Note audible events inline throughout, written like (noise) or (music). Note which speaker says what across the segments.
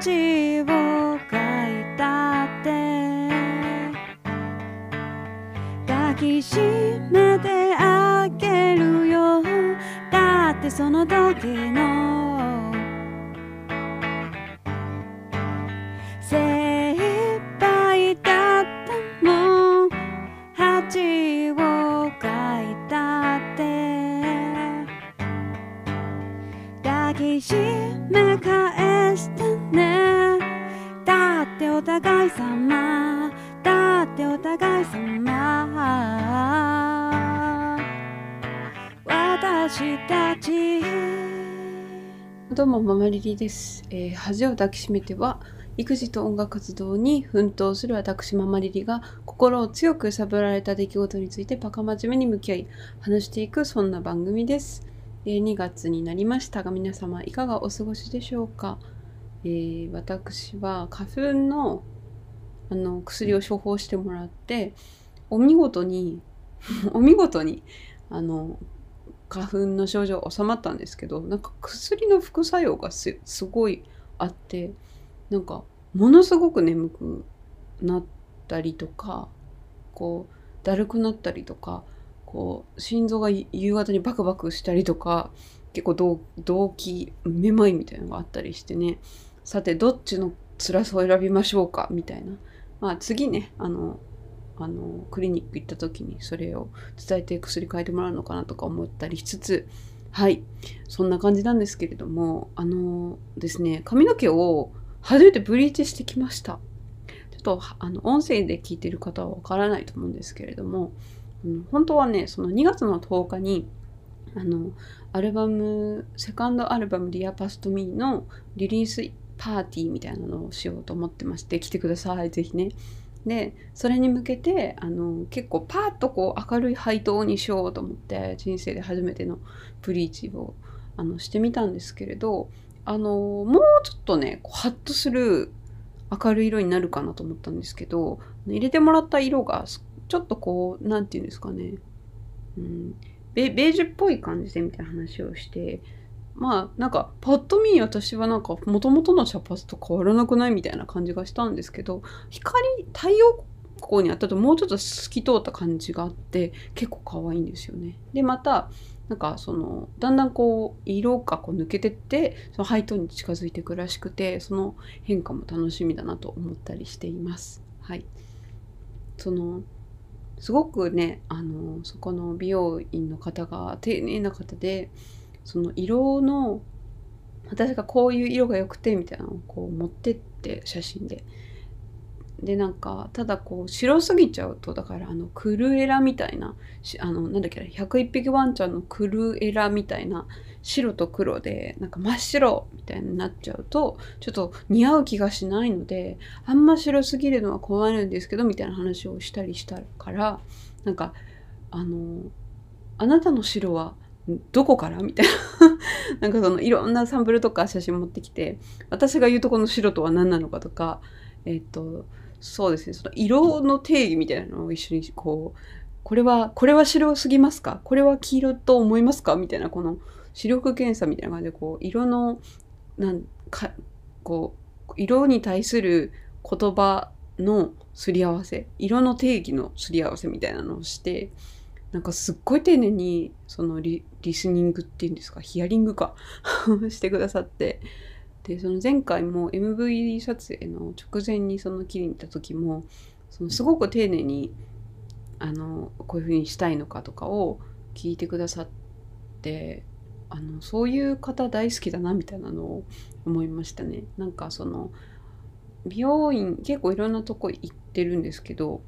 Speaker 1: 恥をかいたって抱きしめてあげるよだってその時の精一杯だったもん恥をかいたって抱きしめ返私たち。
Speaker 2: どうもママリリです、えー恥を抱きしめては育児と音楽活動に奮闘する私ママリリが心を強く揺さぶられた出来事についてバカ真面目に向き合い話していくそんな番組です、えー2月になりましたが皆様いかがお過ごしでしょうか、えー私は花粉のあの薬を処方してもらってお見事に (laughs) お見事にあの花粉の症状収まったんですけどなんか薬の副作用がすごいあってなんかものすごく眠くなったりとかこうだるくなったりとかこう心臓が夕方にバクバクしたりとか結構動動悸めまいみたいなのがあったりしてね。さてどっちの辛さを選びましょうか？みたいな。まあ次ねあのあのクリニック行った時にそれを伝えて薬変えてもらうのかなとか思ったりしつつはい。そんな感じなんですけれどもあのですね髪の毛を初めてブリーチしてきました。ちょっとあの音声で聞いてる方はわからないと思うんですけれども、うん、本当はねその2月の10日にあのアルバムセカンドアルバム「ディアパストミーのリリースパーティーみたいなのをしようと思ってまして来てくださいぜひね。でそれに向けてあの結構パーッとこう明るい配当にしようと思って人生で初めてのブリーチをあのしてみたんですけれどあのもうちょっとねこうハッとする明るい色になるかなと思ったんですけど入れてもらった色がちょっとこう何て言うんですかね、うん、ベベージュっぽい感じでみたいな話をしてまあなんかパッと見私はなんか元々の茶髪と変わらなくないみたいな感じがしたんですけど光太陽光に当たるともうちょっと透き通った感じがあって結構可愛いんですよね。でまたなんかそのだんだんこう色がこう抜けてってそのハイトーンに近づいていくらしくてその変化も楽しみだなと思ったりしています。はい、そのすごくねあのそこの美容院の方が丁寧な方でその色の私がこういう色が良くてみたいなのをこう持ってって写真で。でなんかただこう白すぎちゃうとだからあのクルエラみたいなあのなんだっけな101匹ワンちゃんのクルエラみたいな白と黒でなんか真っ白みたいになっちゃうとちょっと似合う気がしないのであんま白すぎるのは困るんですけどみたいな話をしたりしたからなんかあのあなたの白はどこから？みたいな。(laughs) なんかそのいろんなサンプルとか写真持ってきて私が言うとこの白とは何なのかとかえっ、とそうですね。その色の定義みたいなのを一緒にこうこれはこれは白すぎますか？これは黄色と思いますか？みたいなこの視力検査みたいな感じでこう色のなんかこう色に対する言葉のすり合わせ色の定義のすり合わせみたいなのをしてなんかすっごい丁寧にそのリスニングっていうんですか？ヒアリングか？(laughs) してくださって。でその前回も MV 撮影の直前にその切りに行った時もそのすごく丁寧にあのこういうふうにしたいのかとかを聞いてくださってあのそういう方大好きだなみたいなのを思いましたね。なんかその美容院結構いろんなとこ行ってるんですけど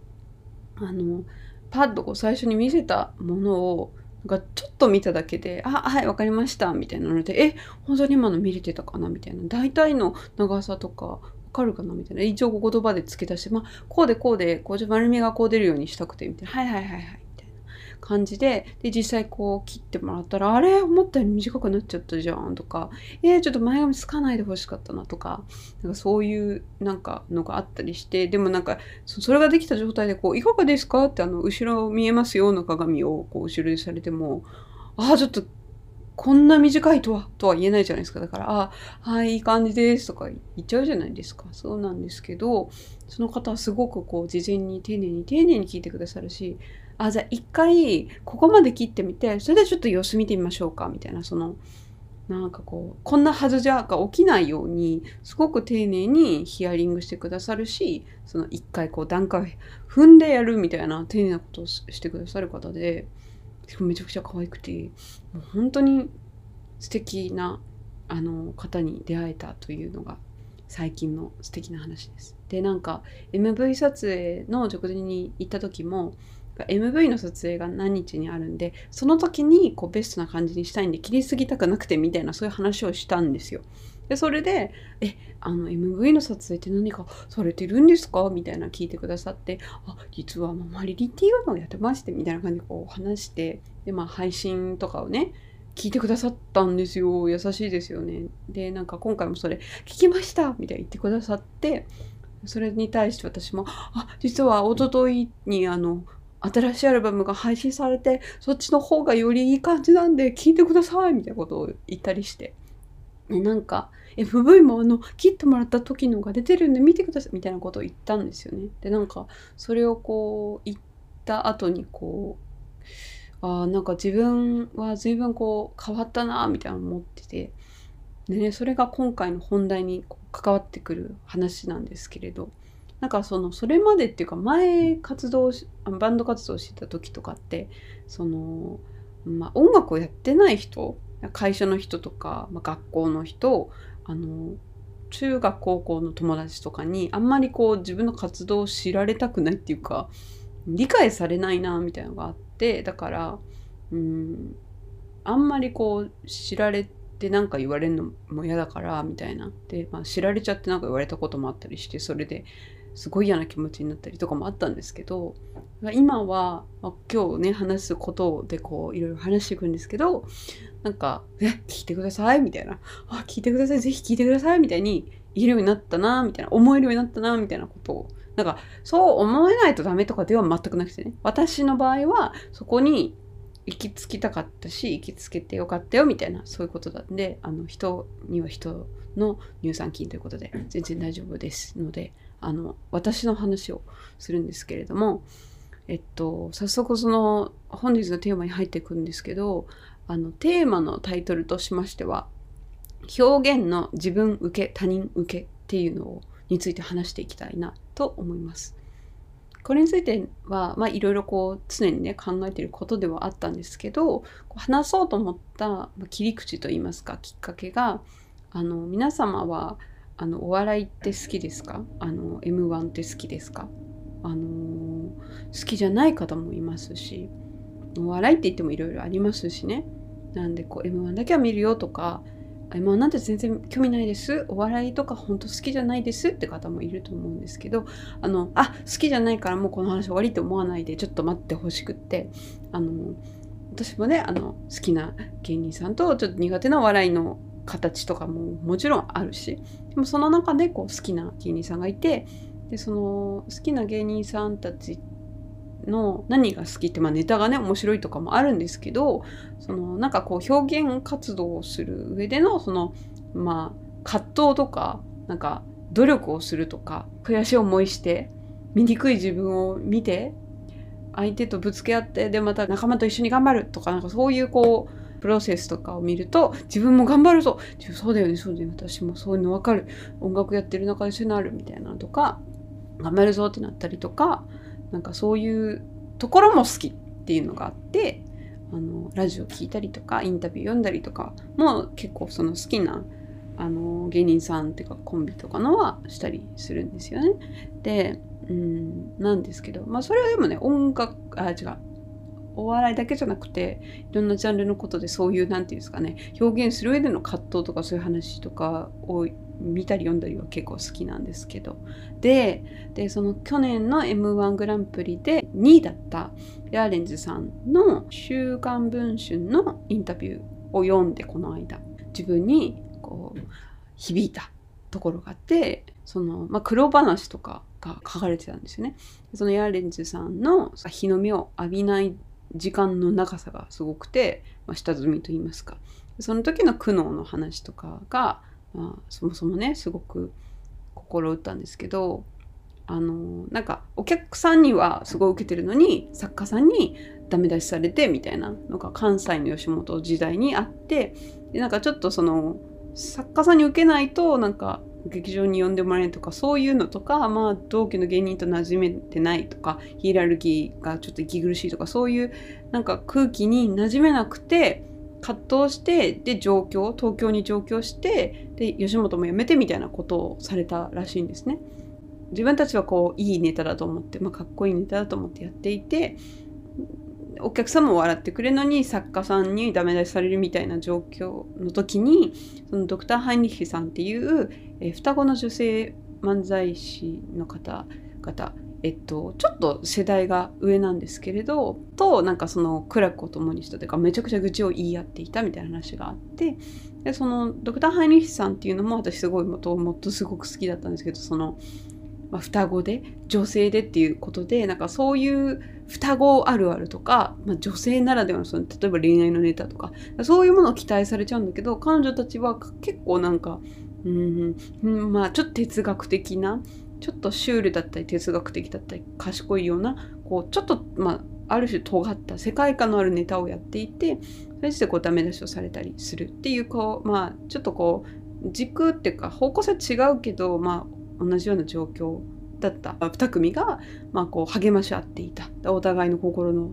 Speaker 2: あのパッドを最初に見せたものをなんかちょっと見ただけで「あはい分かりました」みたいなので「え本当に今の見れてたかな?」みたいな。大体の長さとか分かるかなみたいな。一応言葉で付け出して「まあこうでこうでこう丸みがこう出るようにしたくて」みたいな「はいはいはいはい」感じでで実際こう切ってもらったら「あれ？思ったより短くなっちゃったじゃん」とか「えー、ちょっと前髪つかないでほしかったな」とかなんかそういうなんかのがあったりしてでもなんかそれができた状態でこう「いかがですか?」ってあの後ろ見えますよの鏡をこう後ろにされてもああちょっとこんな短いとは、とは言えないじゃないですか。だから、あ、はい、いい感じですとか言っちゃうじゃないですか。そうなんですけど、その方はすごくこう、事前に丁寧に丁寧に聞いてくださるし、あ、じゃあ一回、ここまで切ってみて、それでちょっと様子見てみましょうか、みたいな、その、なんかこう、こんなはずじゃが起きないように、すごく丁寧にヒアリングしてくださるし、その一回こう段階踏んでやるみたいな丁寧なことをしてくださる方で、めちゃくちゃ可愛くて、もう本当に素敵なあの方に出会えたというのが最近の素敵な話です。で、なんか MV 撮影の直前に行った時も、MV の撮影が何日にあるんで、その時にこうベストな感じにしたいんで切りすぎたくなくてみたいなそういう話をしたんですよ。で、それで、え、あの MV の撮影って何かされてるんですか？みたいな聞いてくださって、あ、実はマリリっていうのをやってまして、みたいな感じでこう話して、で、まあ配信とかをね、聞いてくださったんですよ。優しいですよね。で、なんか今回もそれ、聞きましたみたいに言ってくださって、それに対して私も、あ、実は一昨日にあの、新しいアルバムが配信されて、そっちの方がよりいい感じなんで聞いてくださいみたいなことを言ったりして。でなんか FV もあの切ってもらった時のが出てるんで見てくださいみたいなことを言ったんですよね。でなんかそれをこう言った後にこうあなんか自分は随分こう変わったなみたいな思っててでねそれが今回の本題に関わってくる話なんですけれどなんかそのそれまでっていうか前活動バンド活動してた時とかってその、まあ、音楽をやってない人会社の人とか、まあ、学校の人あの中学高校の友達とかにあんまりこう自分の活動を知られたくないっていうか理解されないなみたいなのがあってだからうんあんまりこう知られて何か言われるのも嫌だからみたいな。で、まあ、知られちゃって何か言われたこともあったりしてそれですごい嫌な気持ちになったりとかもあったんですけど今は、まあ、今日ね話すことでこういろいろ話していくんですけどなんか「え聞いてください」みたいな「あ聞いてくださいぜひ聞いてください」みたいに言えるようになったなみたいな。思えるようになったなみたいなことを。なんかそう思えないとダメとかでは全くなくてね。私の場合はそこに行き着きたかったし行きつけてよかったよみたいなそういうことなんであの人には人の乳酸菌ということで全然大丈夫ですのであの私の話をするんですけれどもえっと早速その本日のテーマに入っていくんですけどあのテーマのタイトルとしましては表現の自分受け他人受けっていうのをについて話していきたいなと思います。これについては、まあ、いろいろこう常にね考えていることではあったんですけど話そうと思った切り口といいますかきっかけがあの皆様はあのお笑いって好きですか？あの M1 って好きですか？あの好きじゃない方もいますしお笑いって言ってもいろいろありますしね。なんでこう M1 だけは見るよとか M1 なんて全然興味ないです。お笑いとか本当好きじゃないですって方もいると思うんですけどあのあ好きじゃないからもうこの話終わりって思わないでちょっと待ってほしくってあの私もねあの好きな芸人さんとちょっと苦手なお笑いの形とかももちろんあるしでもその中でこう好きな芸人さんがいてでその好きな芸人さんたちの何が好きって、まあ、ネタがね面白いとかもあるんですけどそのなんかこう表現活動をする上でのそのまあ葛藤とかなんか努力をするとか悔しい思いして醜い自分を見て相手とぶつけ合ってでまた仲間と一緒に頑張るとかなんかそういうこうプロセスとかを見ると自分も頑張るぞ。そうだよね。そうだよね。私もそういうの分かる。音楽やってる中でそういうのあるみたいなとか頑張るぞってなったりとかなんかそういうところも好きっていうのがあってあのラジオ聞いたりとかインタビュー読んだりとかも結構その好きなあの芸人さんっていうかコンビとかのはしたりするんですよね。で、うん、なんですけどまあそれはでもね音楽あ違う。お笑いだけじゃなくていろんなジャンルのことでそういう何て言うんですかね表現する上での葛藤とかそういう話とかを見たり読んだりは結構好きなんですけどででその去年の m 1グランプリで2位だったヤーレンズさんの「週刊文春」のインタビューを読んでこの間自分にこう響いたところがあってその、まあ、苦労話とかが書かれてたんですよね。そのヤーレンズさんの日の目を浴びない時間の長さがすごくて、まあ、下積みと言いますか。その時の苦悩の話とかが、まあ、そもそもねすごく心打ったんですけどあのなんかお客さんにはすごい受けてるのに作家さんにダメ出しされてみたいなのが関西の吉本時代にあってでなんかちょっとその作家さんに受けないとなんか劇場に呼んでもらえるとかそういうのとか、まあ、同期の芸人と馴染めてないとかヒエラルキーがちょっと息苦しいとかそういうなんか空気に馴染めなくて葛藤してで上京東京に上京してで吉本も辞めてみたいなことをされたらしいんですね。自分たちはこういいネタだと思って、まあ、かっこいいネタだと思ってやっていてお客さんも笑ってくれるのに作家さんにダメ出しされるみたいな状況の時にそのドクター・ハインリッヒさんっていう、えー、双子の女性漫才師の方々えっと、ちょっと世代が上なんですけれどとなんかその苦楽を共にしたというかめちゃくちゃ愚痴を言い合っていたみたいな話があってでそのドクター・ハインリッヒさんっていうのも私すごいもともっとすごく好きだったんですけどそのまあ、双子で女性でっていうことでなんかそういう双子あるあるとか、まあ、女性ならではのその例えば恋愛のネタとかそういうものを期待されちゃうんだけど彼女たちは結構なんかうん、まあちょっと哲学的なちょっとシュールだったり哲学的だったり賢いようなこうちょっとまあある種尖った世界観のあるネタをやっていてそれしてこうダメ出しをされたりするっていうこうまあちょっとこう軸っていうか方向性は違うけどまあ同じような状況だった。2組が、まあ、こう励まし合っていた。お互いの心の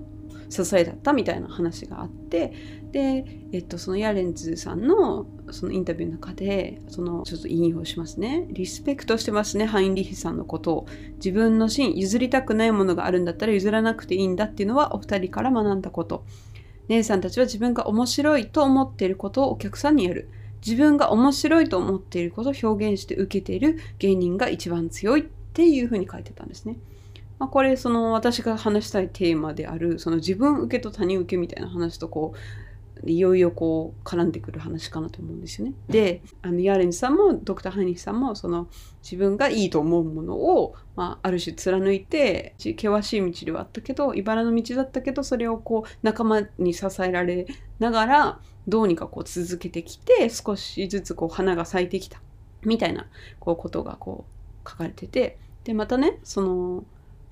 Speaker 2: 支えだったみたいな話があって。で、えっと、そのヤレンズさんのそのインタビューの中でそのちょっと引用しますね。リスペクトしてますねハインリヒさんのことを。自分のシーン譲りたくないものがあるんだったら譲らなくていいんだっていうのはお二人から学んだこと。姉さんたちは自分が面白いと思っていることをお客さんにやる。自分が面白いと思っていることを表現して受けている芸人が一番強いっていうふうに書いてたんですね。まあ、これその私が話したいテーマであるその自分受けと他人受けみたいな話とこういよいよこう絡んでくる話かなと思うんですよね。であのヤーレンさんもドクター・ハイニーさんもその自分がいいと思うものを、まあ、ある種貫いて険しい道ではあったけど茨の道だったけどそれをこう仲間に支えられながらどうにかこう続けてきて少しずつこう花が咲いてきたみたいなこうことがこう書かれててでまたねその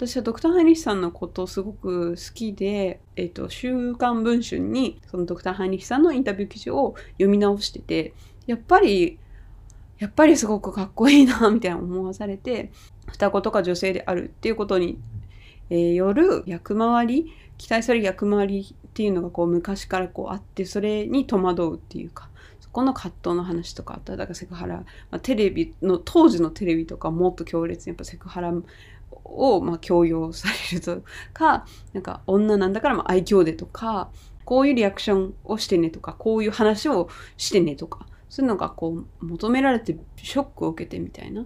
Speaker 2: 私はドクター・ハイニッシさんのことすごく好きで、えっ、ー、と、週刊文春にそのドクター・ハイニッシさんのインタビュー記事を読み直してて、やっぱり、やっぱりすごくかっこいいな、みたいな思わされて、双子とか女性であるっていうことに、えー、よる役回り、期待される役回りっていうのがこう昔からこうあってそれに戸惑うっていうかそこの葛藤の話とかあった。だからセクハラ、まあ、テレビの当時のテレビとかもっと強烈にやっぱセクハラをまあ強要されるとか (laughs) なんか女なんだからまあ愛嬌でとかこういうリアクションをしてねとかこういう話をしてねとかそういうのがこう求められてショックを受けてみたいな。っ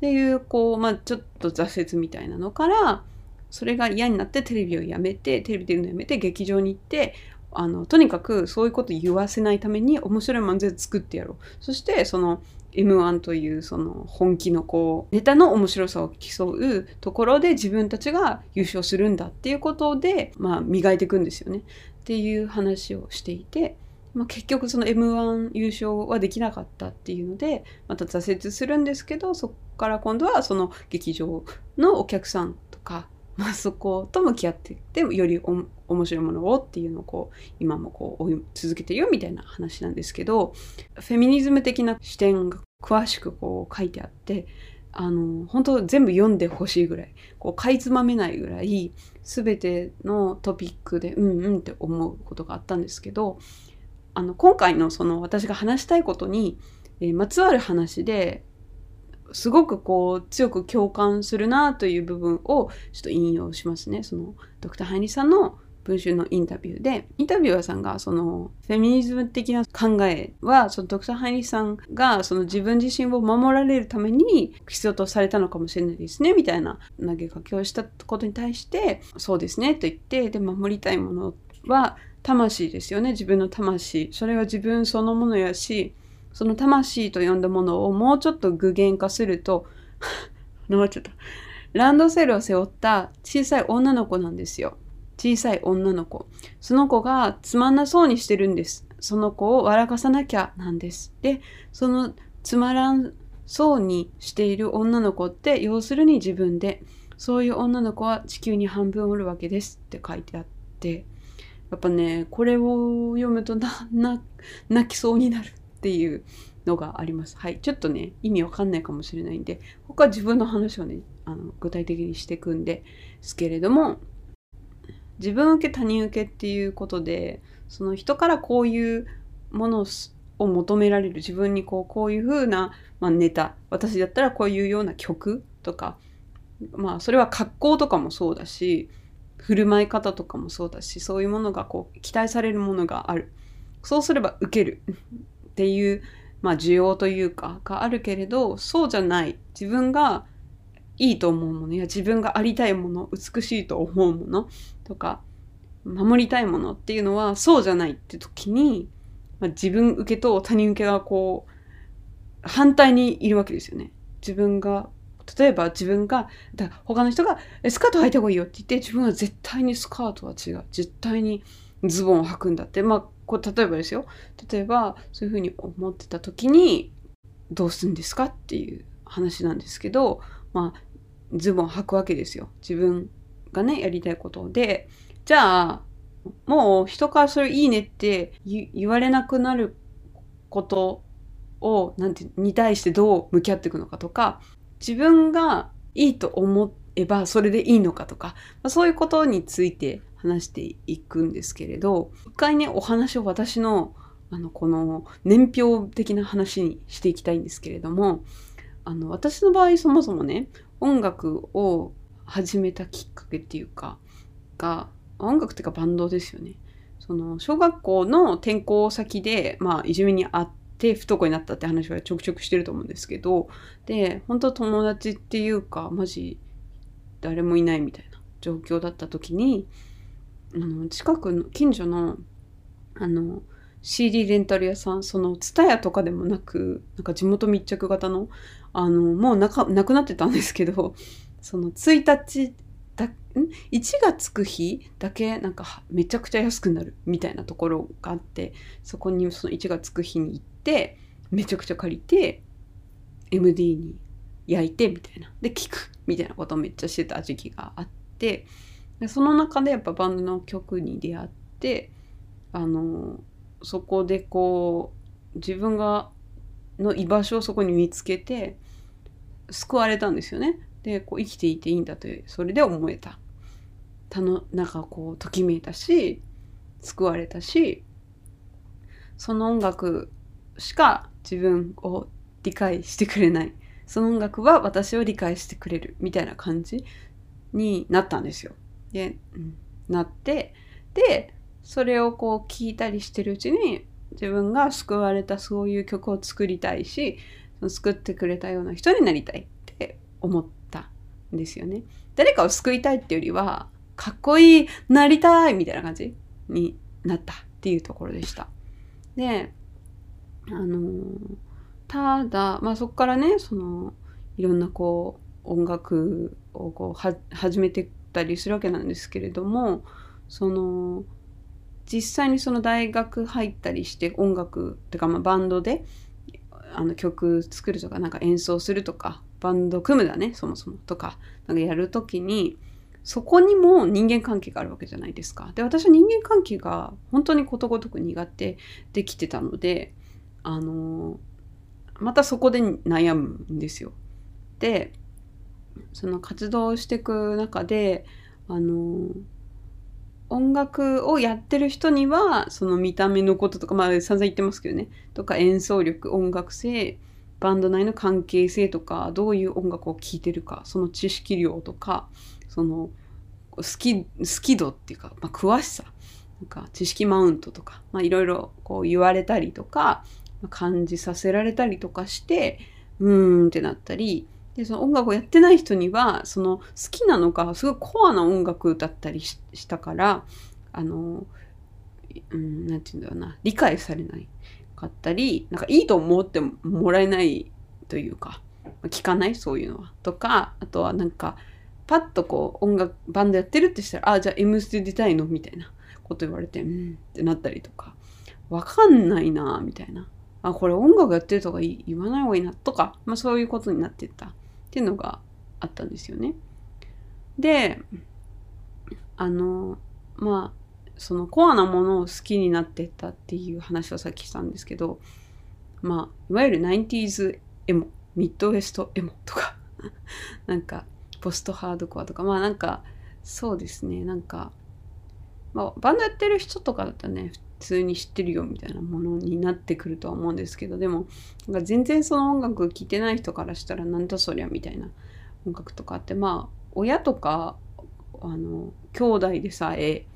Speaker 2: ていうこうまあちょっと挫折みたいなのからそれが嫌になってテレビをやめてテレビ出るのやめて劇場に行ってあのとにかくそういうこと言わせないために面白い漫才作ってやろう。そしてその M1 というその本気のこうネタの面白さを競うところで自分たちが優勝するんだっていうことで、まあ、磨いていくんですよね。っていう話をしていて、まあ、結局その M1 優勝はできなかったっていうのでまた挫折するんですけどそこから今度はその劇場のお客さんとかまあ、そこと向き合っていってより面白いものをっていうのをこう今もこう追い続けてるよみたいな話なんですけどフェミニズム的な視点が詳しくこう書いてあってあの本当全部読んでほしいぐらいこうかいつまめないぐらい全てのトピックでうんうんって思うことがあったんですけどあの今回のその私が話したいことに、えー、まつわる話ですごくこう強く共感するなという部分をちょっと引用しますね。そのドクター・ハイニさんの文春のインタビューでインタビュアーさんがそのフェミニズム的な考えはそのドクター・ハイニさんがその自分自身を守られるために必要とされたのかもしれないですねみたいな投げかけをしたことに対してそうですねと言ってで守りたいものは魂ですよね自分の魂それは自分そのものやしその魂と呼んだものをもうちょっと具現化すると (laughs) っちゃった。ランドセルを背負った小さい女の子なんですよ。小さい女の子。その子がつまんなそうにしてるんです。その子を笑かさなきゃなんです。で、そのつまらんそうにしている女の子って要するに自分でそういう女の子は地球に半分おるわけですって書いてあってやっぱねこれを読むとなな泣きそうになるっていうのがあります。はい。ちょっとね、意味わかんないかもしれないんで、ここは自分の話をね、あの具体的にしていくんですけれども、自分受け他人受けっていうことで、その人からこういうものを求められる自分にこうこういう風な、まあ、ネタ私だったらこういうような曲とかまあそれは格好とかもそうだし振る舞い方とかもそうだしそういうものがこう期待されるものがあるそうすれば受けるっていう、まあ、需要というかがあるけれどそうじゃない。自分がいいと思うものや自分がありたいもの美しいと思うものとか守りたいものっていうのはそうじゃないって時に、まあ、自分受けと他人受けがこう反対にいるわけですよね。自分が例えば自分がだ他の人が「スカート履いた方がいいよ」って言って自分は絶対にスカートは違う。絶対にズボンを履くんだって。まあこう例えばですよ。例えばそういうふうに思ってた時にどうするんですかっていう話なんですけどまあズボン履くわけですよ。自分がねやりたいことで。じゃあもう人からそれいいねって言われなくなることをなんてに対してどう向き合っていくのかとか自分がいいと思えばそれでいいのかとか、まあ、そういうことについて話していくんですけれど一回ねお話を私のあのこの年表的な話にしていきたいんですけれどもあの私の場合そもそもね音楽を始めたきっかけっていうかが音楽っていうかバンドですよね。その小学校の転校先で、まあ、いじめにあって不登校になったって話はちょくちょくしてると思うんですけどで本当友達っていうかマジ誰もいないみたいな状況だった時にあの近くの近所のあの CD レンタル屋さんその TSUTAYA とかでもなくなんか地元密着型のあのもうなかなくなってたんですけど (laughs) その1日だん？1がつく日だけなんかめちゃくちゃ安くなるみたいなところがあってそこにその1がつく日に行ってめちゃくちゃ借りて MD に焼いてみたいな。で聴くみたいなことをめっちゃしてた時期があってでその中でやっぱバンドの曲に出会ってあのそこでこう自分がの居場所をそこに見つけて救われたんですよね。でこう生きていていいんだというそれで思えたたのなんかこうときめいたし救われたしその音楽しか自分を理解してくれないその音楽は私を理解してくれるみたいな感じになったんですよ。で、なってでそれをこう聞いたりしてるうちに自分が救われたそういう曲を作りたいし救ってくれたような人になりたいって思ったんですよね。誰かを救いたいっていうよりはかっこいいなりたいみたいな感じになったっていうところでした。であのただまあそこからねそのいろんなこう音楽をこう始めてったりするわけなんですけれどもその実際にその大学入ったりして音楽っていうかまあバンドであの曲作るとかなんか演奏するとかバンド組むだねそもそもとかなんかやるときにそこにも人間関係があるわけじゃないですか。で私は人間関係が本当にことごとく苦手できてたのであのまたそこで悩むんですよ。でその活動していく中であの音楽をやってる人にはその見た目のこととかまあ散々言ってますけどね。とか演奏力音楽性バンド内の関係性とかどういう音楽を聴いてるかその知識量とかその好き好き度っていうか、まあ、詳しさ。なんか知識マウントとかいろいろ言われたりとか感じさせられたりとかしてうーんってなったりでその音楽をやってない人にはその好きなのがすごいコアな音楽だったりしたからあのうんなて言うんだろうな理解されないかったりなんかいいと思ってもらえないというか聞かない？そういうのはとかあとはなんかパッとこう音楽バンドやってるってしたら「あじゃあ M ステ出たいの?」みたいなこと言われて「うん」ってなったりとかわかんないなみたいな。あ、これ音楽やってるとか言わない方がいいなとか、まあそういうことになってったっていうのがあったんですよね。で、あの、まあ、そのコアなものを好きになってったっていう話をさっきしたんですけど、まあ、いわゆる 90s エモ、ミッドウェストエモとか (laughs) なんか、ポストハードコアとか、まあなんか、そうですね、なんか、まあ、バンドやってる人とかだったらね、通に知ってるよみたいなものになってくるとは思うんですけど、でも、なんか全然その音楽聴いてない人からしたらなんだそりゃみたいな音楽とかって、まあ、親とか、あの、兄弟でさえ、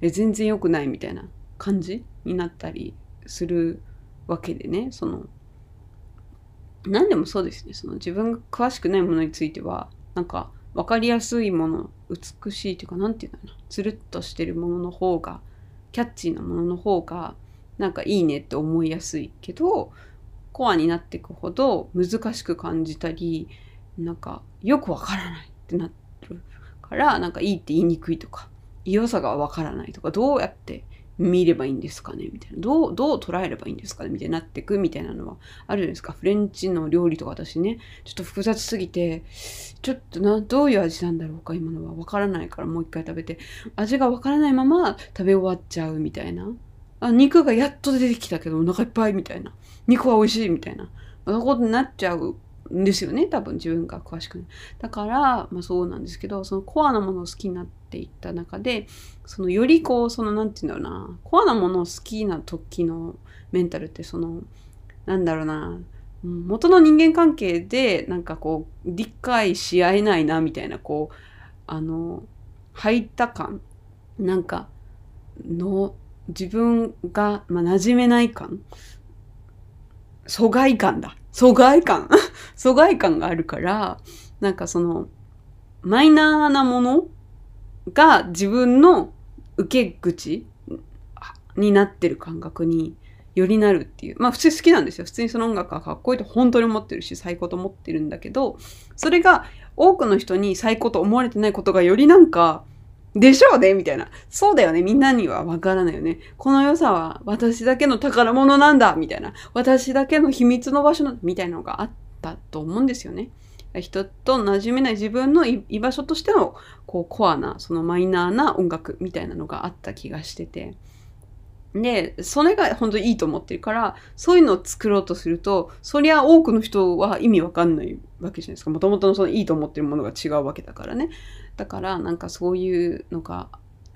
Speaker 2: え全然良くないみたいな感じになったりするわけでね、その、何でもそうですね、その自分が詳しくないものについては、なんか分かりやすいもの、美しいというか、なんていうんだろうな、つるっとしてるものの方が、キャッチーなものの方が、なんかいいねって思いやすいけど、コアになっていくほど難しく感じたり、なんかよくわからないってなるから、なんかいいって言いにくいとか、良さがわからないとか、どうやって見ればいいんですかね？みたいな。どう、どう捉えればいいんですかね？みたいになってくみたいなのはあるじゃないですか。フレンチの料理とか私ね、ちょっと複雑すぎて、ちょっとな、どういう味なんだろうか今のはわからないからもう一回食べて、味がわからないまま食べ終わっちゃうみたいな。あ、肉がやっと出てきたけどお腹いっぱいみたいな。肉は美味しいみたいな。そんなことになっちゃうんですよね。多分自分が詳しくない。だから、まあそうなんですけど、そのコアなものを好きになっていった中で、そのよりこう、そのなんて言うんだろうな、コアなものを好きな時のメンタルってその、なんだろうな、元の人間関係でなんかこう理解し合えないなみたいなこうあの入った感。なんかの自分が、まあ、馴染めない感。疎外感だ。疎外感。疎外感があるからなんかそのマイナーなものが自分の受け口になってる感覚によりなるっていう。まあ普通好きなんですよ。普通にその音楽がかっこいいと本当に思ってるし、最高と思ってるんだけど、それが多くの人に最高と思われてないことがよりなんか、でしょうね？みたいな。そうだよね？みんなにはわからないよね。この良さは私だけの宝物なんだみたいな。私だけの秘密の場所みたいなのがあったと思うんですよね。人と馴染めない自分の居場所としてのこうコアなそのマイナーな音楽みたいなのがあった気がしてて。でそれが本当にいいと思ってるからそういうのを作ろうとするとそりゃ多くの人は意味わかんないわけじゃないですか。もともとのそのいいと思ってるものが違うわけだからね。だからなんかそういうのが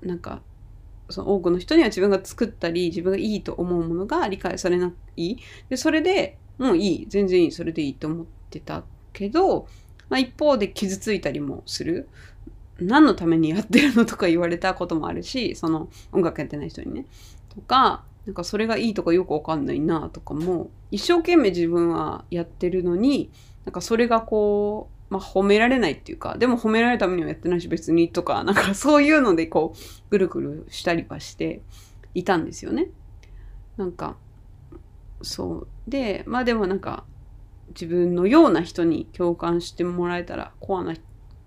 Speaker 2: なんかその多くの人には自分が作ったり自分がいいと思うものが理解されない。でそれでもういい全然いいそれでいいと思ってたけど、まあ、一方で傷ついたりもする。何のためにやってるのとか言われたこともあるし、その音楽やってない人にね。とか、なんかそれがいいとかよくわかんないなとかも、一生懸命自分はやってるのに、なんかそれがこう、まあ褒められないっていうか、でも褒められるためにはやってないし別にとか、なんかそういうのでこう、ぐるぐるしたりはしていたんですよね。なんか、そう。で、まあでもなんか、自分のような人に共感してもらえたら、コアな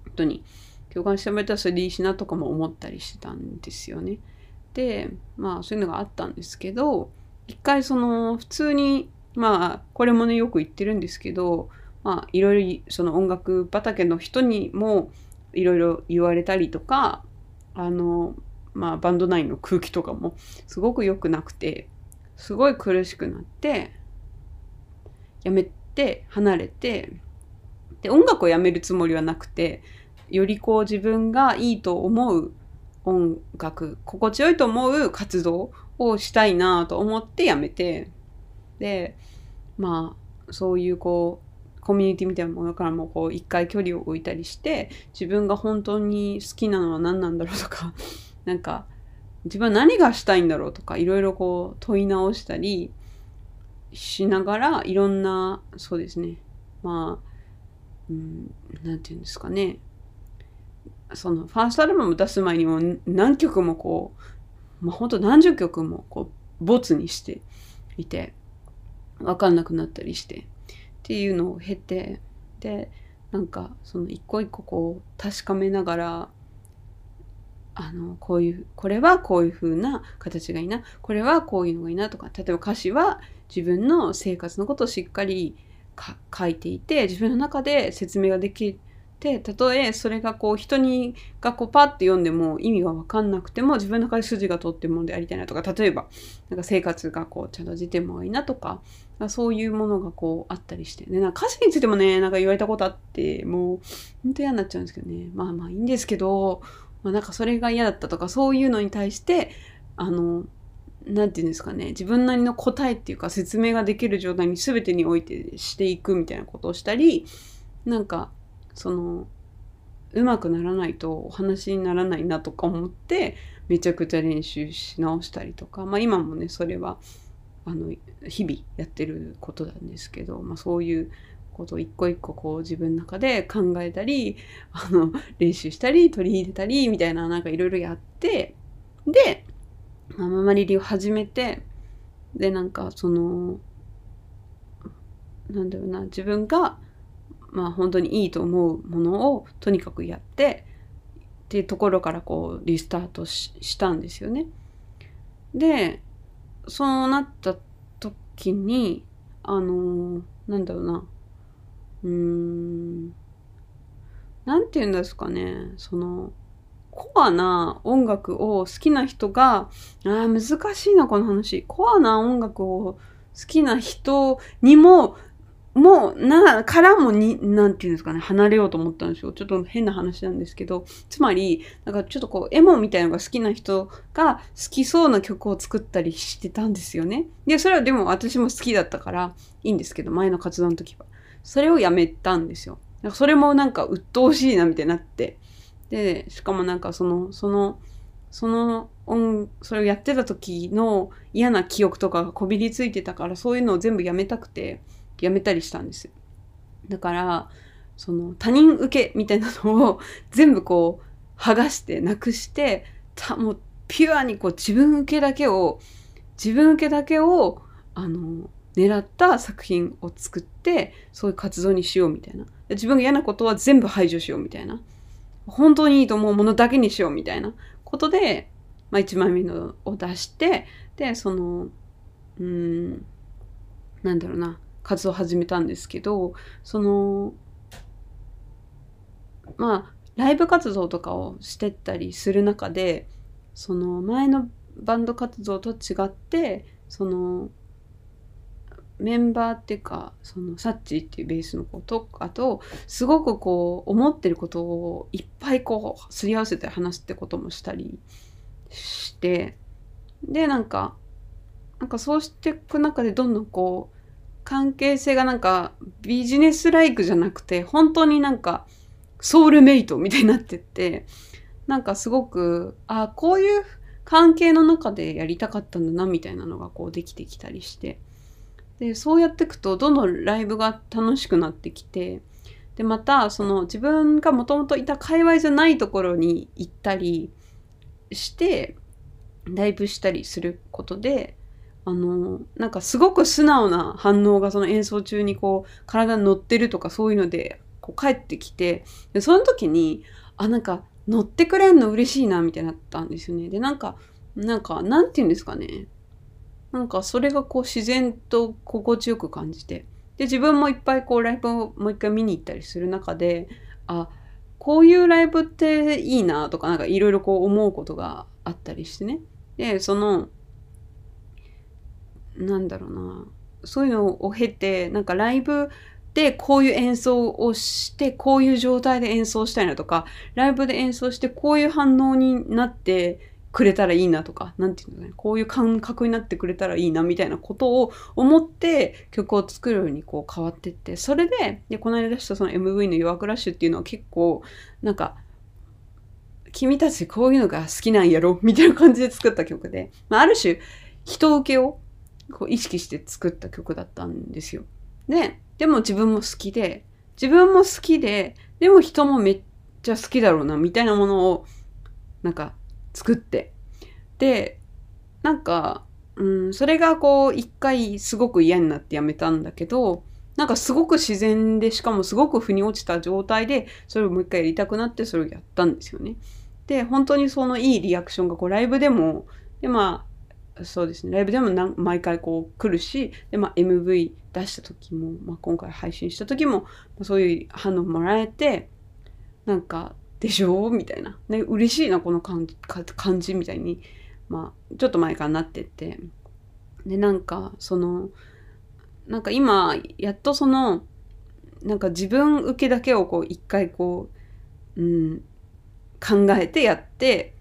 Speaker 2: 人に共感してもらえたらそれでいいしなとかも思ったりしてたんですよね。で、まあそういうのがあったんですけど、一回その普通に、まあこれもねよく言ってるんですけど、まあいろいろその音楽畑の人にもいろいろ言われたりとか、あの、まあバンド内の空気とかもすごく良くなくて、すごい苦しくなって、やめて離れてで音楽をやめるつもりはなくてよりこう自分がいいと思う音楽心地よいと思う活動をしたいなと思ってやめてでまあそういうこうコミュニティみたいなものからもこう一回距離を置いたりして自分が本当に好きなのは何なんだろうとかなんか自分は何がしたいんだろうとかいろいろこう問い直したりしながらいろんなそうですね。まあうんて言うんですかね。そのファーストアルバム出す前にも何曲もこう、まあ、ほんと何十曲もこうボツにしていて分かんなくなったりしてっていうのを経てでなんかその一個一個こう確かめながらあのこういうこれはこういう風な形がいいなこれはこういうのがいいなとか例えば歌詞は自分の生活のことをしっかり書いていて自分の中で説明ができてたとえそれがこう人にがこうパッて読んでも意味が分かんなくても自分の中で筋が通ってるものでありたいなとか例えばなんか生活がこうちゃんと出てもいいなとかそういうものがこうあったりしてねなんか歌詞についてもねなんか言われたことあってもう本当嫌になっちゃうんですけどね。まあまあいいんですけどまあ、なんかそれが嫌だったとかそういうのに対してあの何て言うんですかね自分なりの答えっていうか説明ができる状態に全てにおいてしていくみたいなことをしたりなんかそのうまくならないとお話にならないなとか思ってめちゃくちゃ練習し直したりとかまあ今もねそれはあの日々やってることなんですけど、まあ、そういうことを一個一個こう自分の中で考えたりあの練習したり取り入れたりみたいななんかいろいろやってで、ママリリを始めてでなんかそのなんだろうな自分がまあ本当にいいと思うものをとにかくやってっていうところからこうリスタートしたんですよね。でそうなった時にあのなんだろうなうーん、なんて言うんですかね、その、コアな音楽を好きな人が、ああ、難しいな、この話。コアな音楽を好きな人にも、もう、な、からもに、なんて言うんですかね、離れようと思ったんですよ。ちょっと変な話なんですけど、つまり、なんかちょっとこう、エモみたいなのが好きな人が好きそうな曲を作ったりしてたんですよね。で、それはでも私も好きだったからいいんですけど、前の活動の時は。それをやめたんですよ。それもなんか鬱陶しいなみたいになって。で、しかもなんかその、その、その音、それをやってた時の嫌な記憶とかがこびりついてたからそういうのを全部やめたくてやめたりしたんですよだから、その他人受けみたいなのを (laughs) 全部こう剥がしてなくして、たもうピュアにこう自分受けだけを、自分受けだけを、あの、狙った作品を作ってそういう活動にしようみたいな。自分が嫌なことは全部排除しようみたいな。本当にいいと思うものだけにしようみたいな。ことで、まあ、1枚目のを出してでそのうんなんだろうな。活動を始めたんですけどそのまあライブ活動とかをしてったりする中でその前のバンド活動と違ってそのメンバーっていうかそのサッチっていうベースの子とかとすごくこう思ってることをいっぱいこうすり合わせて話すってこともしたりしてでなんかなんかそうしていく中でどんどんこう関係性がなんかビジネスライクじゃなくて本当になんかソウルメイトみたいになってって (laughs) なんかすごくあこういう関係の中でやりたかったんだなみたいなのがこうできてきたりして。でそうやっていくとどんどんライブが楽しくなってきてでまたその自分がもともといた界隈じゃないところに行ったりしてライブしたりすることであのなんかすごく素直な反応がその演奏中にこう体に乗ってるとかそういうのでこう帰ってきてでその時にあなんか乗ってくれんの嬉しいなみたいになったんですよね。でなんかなんかなんて言うんですかねなんかそれがこう自然と心地よく感じて。で自分もいっぱいこうライブをもう一回見に行ったりする中であこういうライブっていいなとかなんかいろいろこう思うことがあったりしてね。でそのなんだろうな。そういうのを経てなんかライブでこういう演奏をしてこういう状態で演奏したいなとかライブで演奏してこういう反応になってくれたらいいなとか、なんていうのね、こういう感覚になってくれたらいいなみたいなことを思って曲を作るようにこう変わってって、それで、で、この間出したその MV の弱クラッシュっていうのは結構、なんか、君たちこういうのが好きなんやろみたいな感じで作った曲で、まあ、ある種、人受けをこう意識して作った曲だったんですよ。で、でも自分も好きで、自分も好きで、でも人もめっちゃ好きだろうなみたいなものを、なんか作って。で、なんか、うん、それがこう、一回すごく嫌になってやめたんだけど、なんかすごく自然で、しかもすごく腑に落ちた状態で、それをもう一回やりたくなって、それをやったんですよね。で本当にそのいいリアクションがこうライブでもでまあそうですねライブでも毎回こう来るしで、まあ、MV 出した時も、まあ、今回配信した時も、そういう反応もらえてなんかでしょ？みたいな、ね、嬉しいなこの感じ感じみたいに、まあ、ちょっと前からなってって。でなんかそのなんか今やっとそのなんか自分受けだけをこう一回こう、うん、考えてやって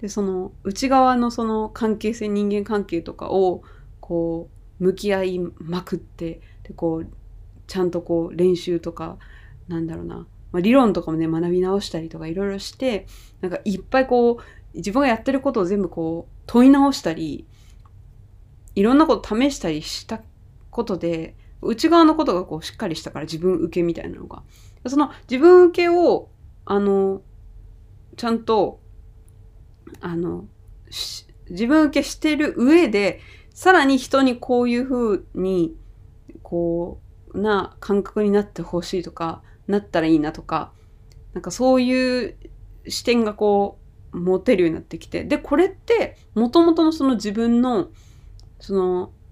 Speaker 2: でその内側のその関係性人間関係とかをこう向き合いまくってでこうちゃんとこう練習とかなんだろうな、まあ、理論とかもね学び直したりとかいろいろしてなんかいっぱいこう自分がやってることを全部こう問い直したりいろんなこと試したりしたことで内側のことがこうしっかりしたから自分受けみたいなのが。その自分受けをあのちゃんとあの自分受けしてる上でさらに人にこういうふうにこうな感覚になってほしいとかなったらいいなとかなんかそういう視点がこう持てるようになってきてでこれってもともとのその自分のそ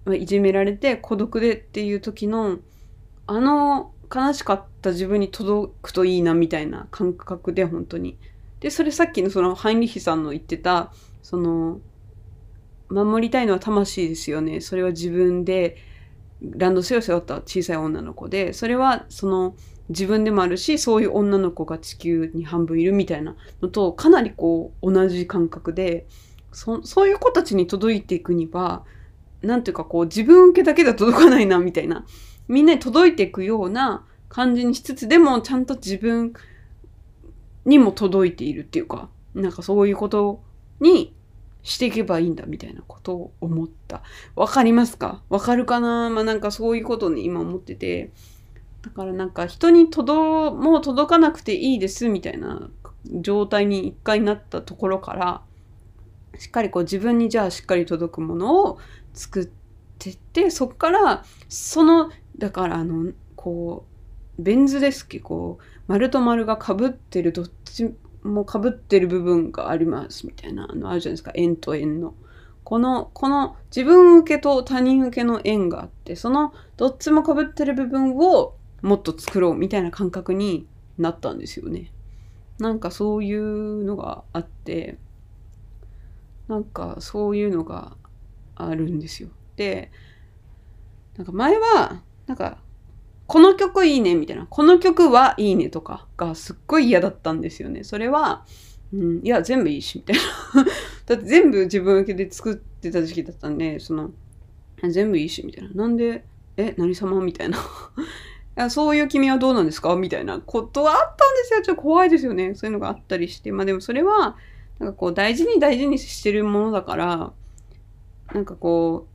Speaker 2: のいじめられて孤独でっていう時のあの悲しかった自分に届くといいなみたいな感覚で本当に。でそれさっきのそのハインリヒさんの言ってたその守りたいのは魂ですよねそれは自分でランドセルを背負った小さい女の子でそれはその自分でもあるしそういう女の子が地球に半分いるみたいなのとかなりこう同じ感覚でそそういう子たちに届いていくにはなんていうかこう自分受けだけでは届かないなみたいなみんなに届いていくような感じにしつつでもちゃんと自分にも届いているっていうかなんかそういうことにしていけばいいんだみたいなことを思った。わかりますか？わかるかな？まあなんかそういうことに今思ってて。だからなんか人に届、もう届かなくていいですみたいな状態に一回なったところから、しっかりこう自分にじゃあしっかり届くものを作ってってそっからそのだからあのこうベン図ですけどこう丸と丸がかぶってるどっちもかぶってる部分がありますみたいなあのあるじゃないですか円と円の。このこの自分受けと他人受けの円があってそのどっちもかぶってる部分をもっと作ろうみたいな感覚になったんですよね。なんかそういうのがあってなんかそういうのがあるんですよ。で、なんか前は、なんか、この曲いいねみたいな、この曲はいいねとかがすっごい嫌だったんですよね。それは、うん、いや、全部いいし、みたいな。(laughs) だって全部自分受けで作ってた時期だったんで、その、全部いいし、みたいな。なんで、え、何様みたいな。そういう君はどうなんですか？みたいなことはあったんですよ。ちょっと怖いですよね。そういうのがあったりして。まあでもそれは、なんかこう大事に大事にしてるものだから、なんかこ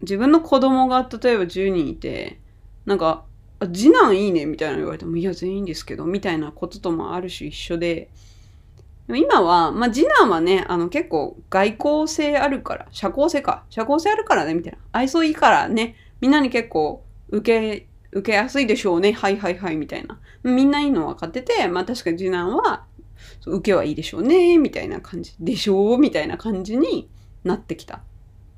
Speaker 2: う、自分の子供が例えば10人いて、なんか、次男いいねみたいな言われても、いや、全員ですけど、みたいなことともある種一緒で、でも今は、まあ、次男はね、あの、結構外交性あるから、社交性か、社交性あるからね、みたいな。愛想いいからね、みんなに結構受け、受けやすいでしょうね、はいはいはい、みたいな。みんないいの分かってて、まあ確かに次男は、受けはいいでしょうね、みたいな感じ、でしょうみたいな感じになってきた。っ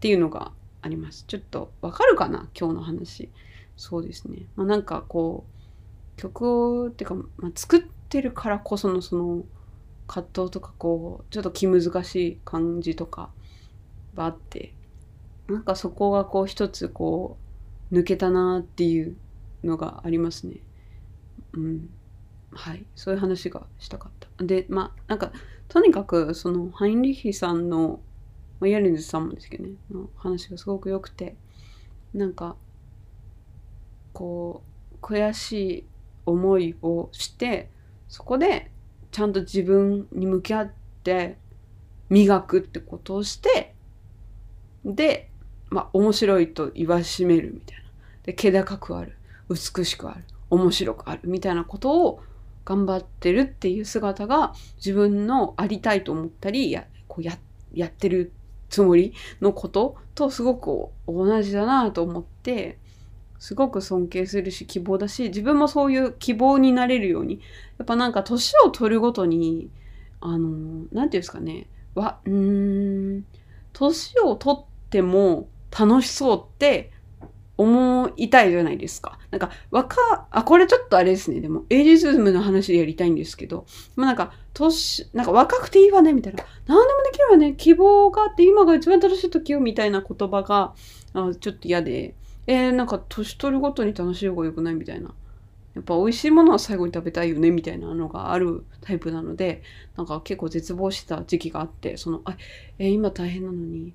Speaker 2: ていうのがあります。ちょっとわかるかな？今日の話。そうですね。まあ、なんかこう曲をっていうか、まあ、作ってるからこそのその葛藤とかこうちょっと気難しい感じとかがあってなんかそこがこう一つこう抜けたなっていうのがありますね。うん。はい。そういう話がしたかった。で、まあなんかとにかくそのハインリヒさんのまあ、ヤレンズさんもですけどねの話がすごく良くてなんかこう悔しい思いをしてそこでちゃんと自分に向き合って磨くってことをしてでまあ面白いと言わしめるみたいなで気高くある美しくある面白くあるみたいなことを頑張ってるっていう姿が自分のありたいと思ったりやこうややってるつもりのこととすごく同じだなと思ってすごく尊敬するし希望だし自分もそういう希望になれるようにやっぱなんか年を取るごとにあの、なんていうんですかね、わ、うーん、年を取っても楽しそうって思いたいじゃないですか。なんか、若、あ、これちょっとあれですね。でも、エイジズムの話でやりたいんですけど、まあなんか、年、なんか若くていいわね、みたいな。何でもできるわね。希望があって今が一番楽しい時よ、みたいな言葉が、あちょっと嫌で、えー、なんか年取るごとに楽しい方が良くないみたいな。やっぱ美味しいものは最後に食べたいよねみたいなのがあるタイプなのでなんか結構絶望した時期があってそのあえー、今大変なのに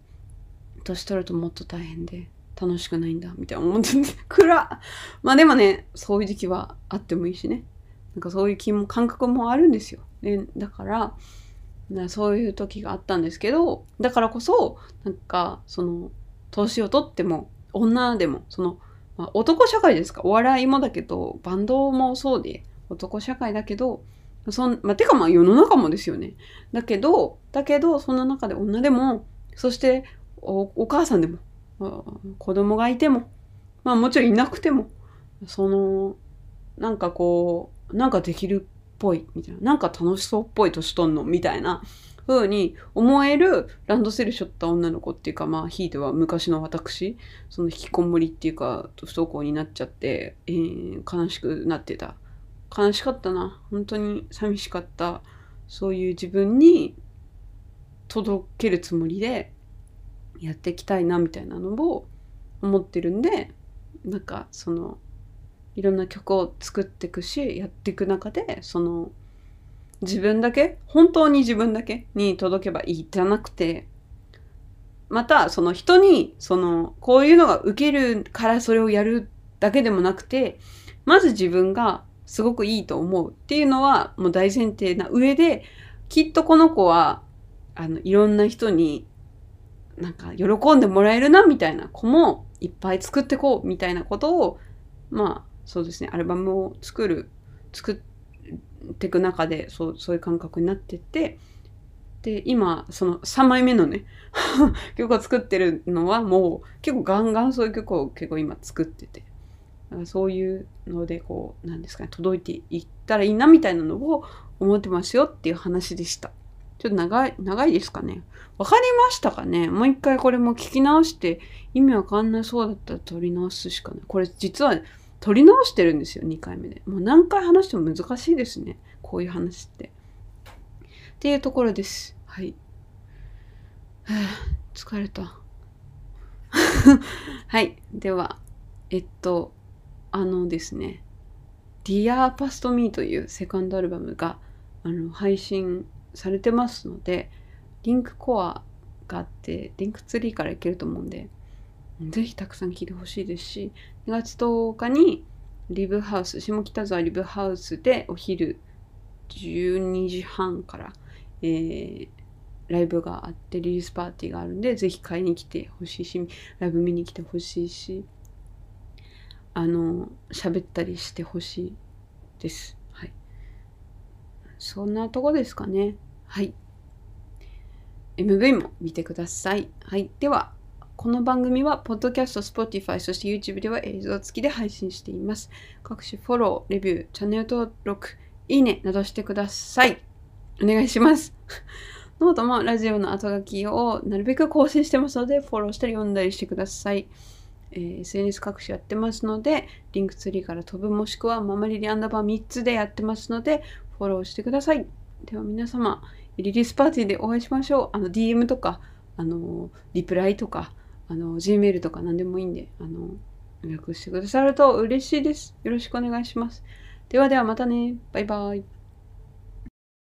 Speaker 2: 年取るともっと大変で楽しくないんだみたいな思ってて。(laughs) 暗まあでもねそういう時期はあってもいいしね。なんかそういう気も感覚もあるんですよ、ね、だからそういう時があったんですけどだからこそなんかその年をとっても女でもそのまあ、男社会ですか？お笑いもだけど、バンドもそうで、男社会だけど、そん、まあ、てかまあ世の中もですよね。だけど、だけど、その中で女でも、そしておお母さんでも、子供がいても、まあもちろんいなくても、その、なんかこう、なんかできるっぽい、みたいな。なんか楽しそうっぽい年とんの、みたいな風に思えるランドセルしょった女の子っていうか、まあ、ひいては昔の私、その引きこもりっていうか、不登校になっちゃって、えー、悲しくなってた。悲しかったな。本当に寂しかった。そういう自分に届けるつもりでやっていきたいなみたいなのを思ってるんで、なんかその、いろんな曲を作っていくし、やっていく中で、その、自分だけ本当に自分だけに届けばいいじゃなくて、また、その人に、その、こういうのが受けるからそれをやるだけでもなくて、まず自分がすごくいいと思うっていうのはもう大前提な上で、きっとこの子は、あの、いろんな人になんか喜んでもらえるなみたいな子もいっぱい作ってこうみたいなことを、まあ、そうですね、アルバムを作る、作っていく中でそうそういう感覚になってってで今その3枚目のね (laughs) 曲を作ってるのはもう結構ガンガンそういう曲を結構今作っててそういうのでこうなんですかね届いていったらいいなみたいなのを思ってますよっていう話でした。ちょっと長い、長いですかね。わかりましたかねもう一回これも聞き直して意味わかんなそうだったら撮り直すしかない。これ実は撮り直してるんですよ、2回目で。もう何回話しても難しいですね。こういう話って。っていうところです。はい。はあ、疲れた。(laughs) はい。では、えっと、あのですね、Dear Past Me というセカンドアルバムがあの配信されてますので、リンクコアがあって、リンクツリーからいけると思うんで、ぜひたくさん聴いてほしいですし、2月10日にリブハウス、下北沢リブハウスでお昼12時半から、えー、ライブがあってリリースパーティーがあるんで、ぜひ買いに来てほしいし、ライブ見に来てほしいし、あの、喋ったりしてほしいです。はい。そんなとこですかね。はい。MV も見てください。はい。では、この番組は、ポッドキャスト、Spotify、そして YouTube では映像付きで配信しています。各種フォロー、レビュー、チャンネル登録、いいねなどしてください。お願いします。(laughs) ノートもラジオの後書きをなるべく更新してますので、フォローしたり読んだりしてください。えー、SNS 各種やってますので、 Linktree から飛ぶもしくはママリリアンダーバー3つでやってますので、フォローしてください。では皆様、リリースパーティーでお会いしましょう。あの、DM とか、あの、リプライとか、あの、Gmail とか何でもいいんで、あの、予約してくださると嬉しいです。よろしくお願いします。ではではまたね。バイバイ。